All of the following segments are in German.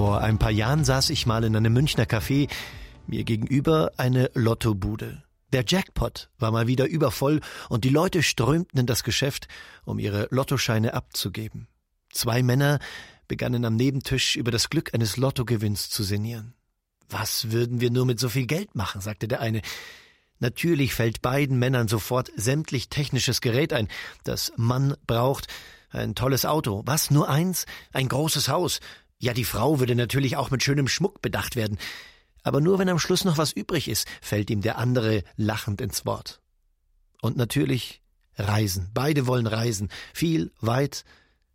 Vor ein paar Jahren saß ich mal in einem Münchner Café, mir gegenüber eine Lottobude. Der Jackpot war mal wieder übervoll und die Leute strömten in das Geschäft, um ihre Lottoscheine abzugeben. Zwei Männer begannen am Nebentisch über das Glück eines Lottogewinns zu sinnieren. Was würden wir nur mit so viel Geld machen, sagte der eine. Natürlich fällt beiden Männern sofort sämtlich technisches Gerät ein, das Mann braucht. Ein tolles Auto. Was, nur eins? Ein großes Haus. Ja, die Frau würde natürlich auch mit schönem Schmuck bedacht werden. Aber nur wenn am Schluss noch was übrig ist, fällt ihm der andere lachend ins Wort. Und natürlich Reisen. Beide wollen reisen. Viel, weit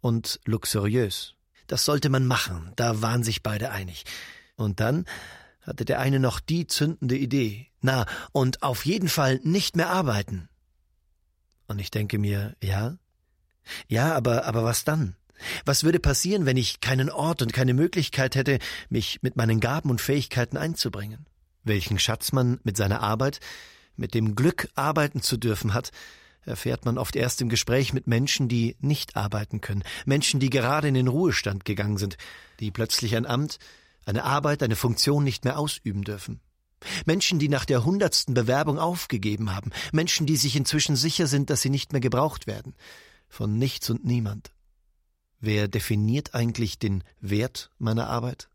und luxuriös. Das sollte man machen. Da waren sich beide einig. Und dann hatte der eine noch die zündende Idee. Na, und auf jeden Fall nicht mehr arbeiten. Und ich denke mir, ja? Ja, aber, aber was dann? Was würde passieren, wenn ich keinen Ort und keine Möglichkeit hätte, mich mit meinen Gaben und Fähigkeiten einzubringen? Welchen Schatz man mit seiner Arbeit, mit dem Glück arbeiten zu dürfen hat, erfährt man oft erst im Gespräch mit Menschen, die nicht arbeiten können, Menschen, die gerade in den Ruhestand gegangen sind, die plötzlich ein Amt, eine Arbeit, eine Funktion nicht mehr ausüben dürfen. Menschen, die nach der hundertsten Bewerbung aufgegeben haben, Menschen, die sich inzwischen sicher sind, dass sie nicht mehr gebraucht werden. Von nichts und niemand. Wer definiert eigentlich den Wert meiner Arbeit?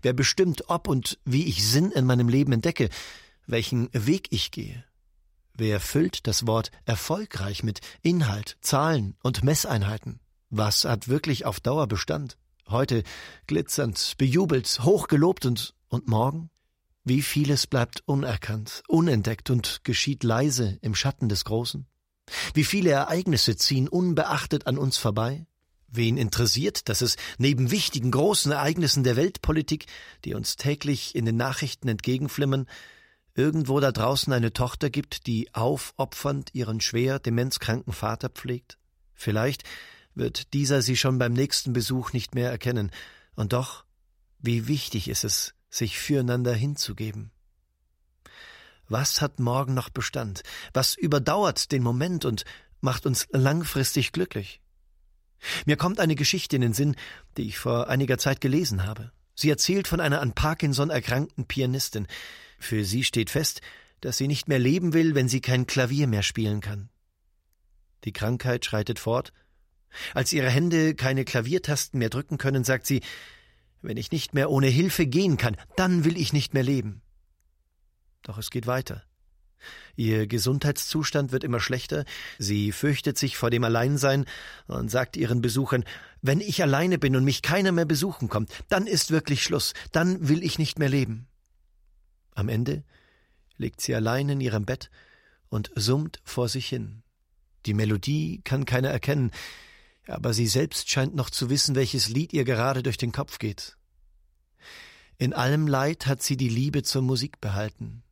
Wer bestimmt, ob und wie ich Sinn in meinem Leben entdecke, welchen Weg ich gehe? Wer füllt das Wort erfolgreich mit Inhalt, Zahlen und Messeinheiten? Was hat wirklich auf Dauer Bestand? Heute glitzernd, bejubelt, hochgelobt und, und morgen? Wie vieles bleibt unerkannt, unentdeckt und geschieht leise im Schatten des Großen? Wie viele Ereignisse ziehen unbeachtet an uns vorbei? Wen interessiert, dass es neben wichtigen großen Ereignissen der Weltpolitik, die uns täglich in den Nachrichten entgegenflimmern, irgendwo da draußen eine Tochter gibt, die aufopfernd ihren schwer demenzkranken Vater pflegt? Vielleicht wird dieser sie schon beim nächsten Besuch nicht mehr erkennen, und doch, wie wichtig ist es, sich füreinander hinzugeben. Was hat morgen noch Bestand? Was überdauert den Moment und macht uns langfristig glücklich? Mir kommt eine Geschichte in den Sinn, die ich vor einiger Zeit gelesen habe. Sie erzählt von einer an Parkinson erkrankten Pianistin. Für sie steht fest, dass sie nicht mehr leben will, wenn sie kein Klavier mehr spielen kann. Die Krankheit schreitet fort. Als ihre Hände keine Klaviertasten mehr drücken können, sagt sie, wenn ich nicht mehr ohne Hilfe gehen kann, dann will ich nicht mehr leben. Doch es geht weiter. Ihr Gesundheitszustand wird immer schlechter, sie fürchtet sich vor dem Alleinsein und sagt ihren Besuchern, wenn ich alleine bin und mich keiner mehr besuchen kommt, dann ist wirklich Schluss, dann will ich nicht mehr leben. Am Ende liegt sie allein in ihrem Bett und summt vor sich hin. Die Melodie kann keiner erkennen, aber sie selbst scheint noch zu wissen, welches Lied ihr gerade durch den Kopf geht. In allem Leid hat sie die Liebe zur Musik behalten.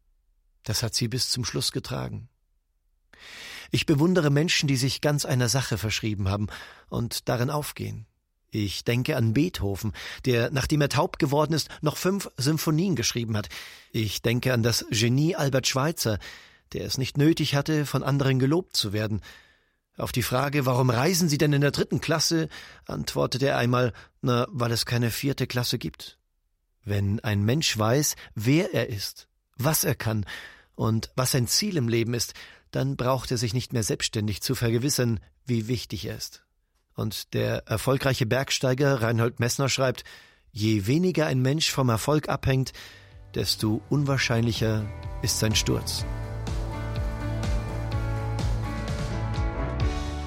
Das hat sie bis zum Schluss getragen. Ich bewundere Menschen, die sich ganz einer Sache verschrieben haben und darin aufgehen. Ich denke an Beethoven, der, nachdem er taub geworden ist, noch fünf Symphonien geschrieben hat. Ich denke an das Genie Albert Schweitzer, der es nicht nötig hatte, von anderen gelobt zu werden. Auf die Frage, warum reisen Sie denn in der dritten Klasse, antwortete er einmal, na, weil es keine vierte Klasse gibt. Wenn ein Mensch weiß, wer er ist, was er kann und was sein Ziel im Leben ist, dann braucht er sich nicht mehr selbstständig zu vergewissern, wie wichtig er ist. Und der erfolgreiche Bergsteiger Reinhold Messner schreibt, je weniger ein Mensch vom Erfolg abhängt, desto unwahrscheinlicher ist sein Sturz.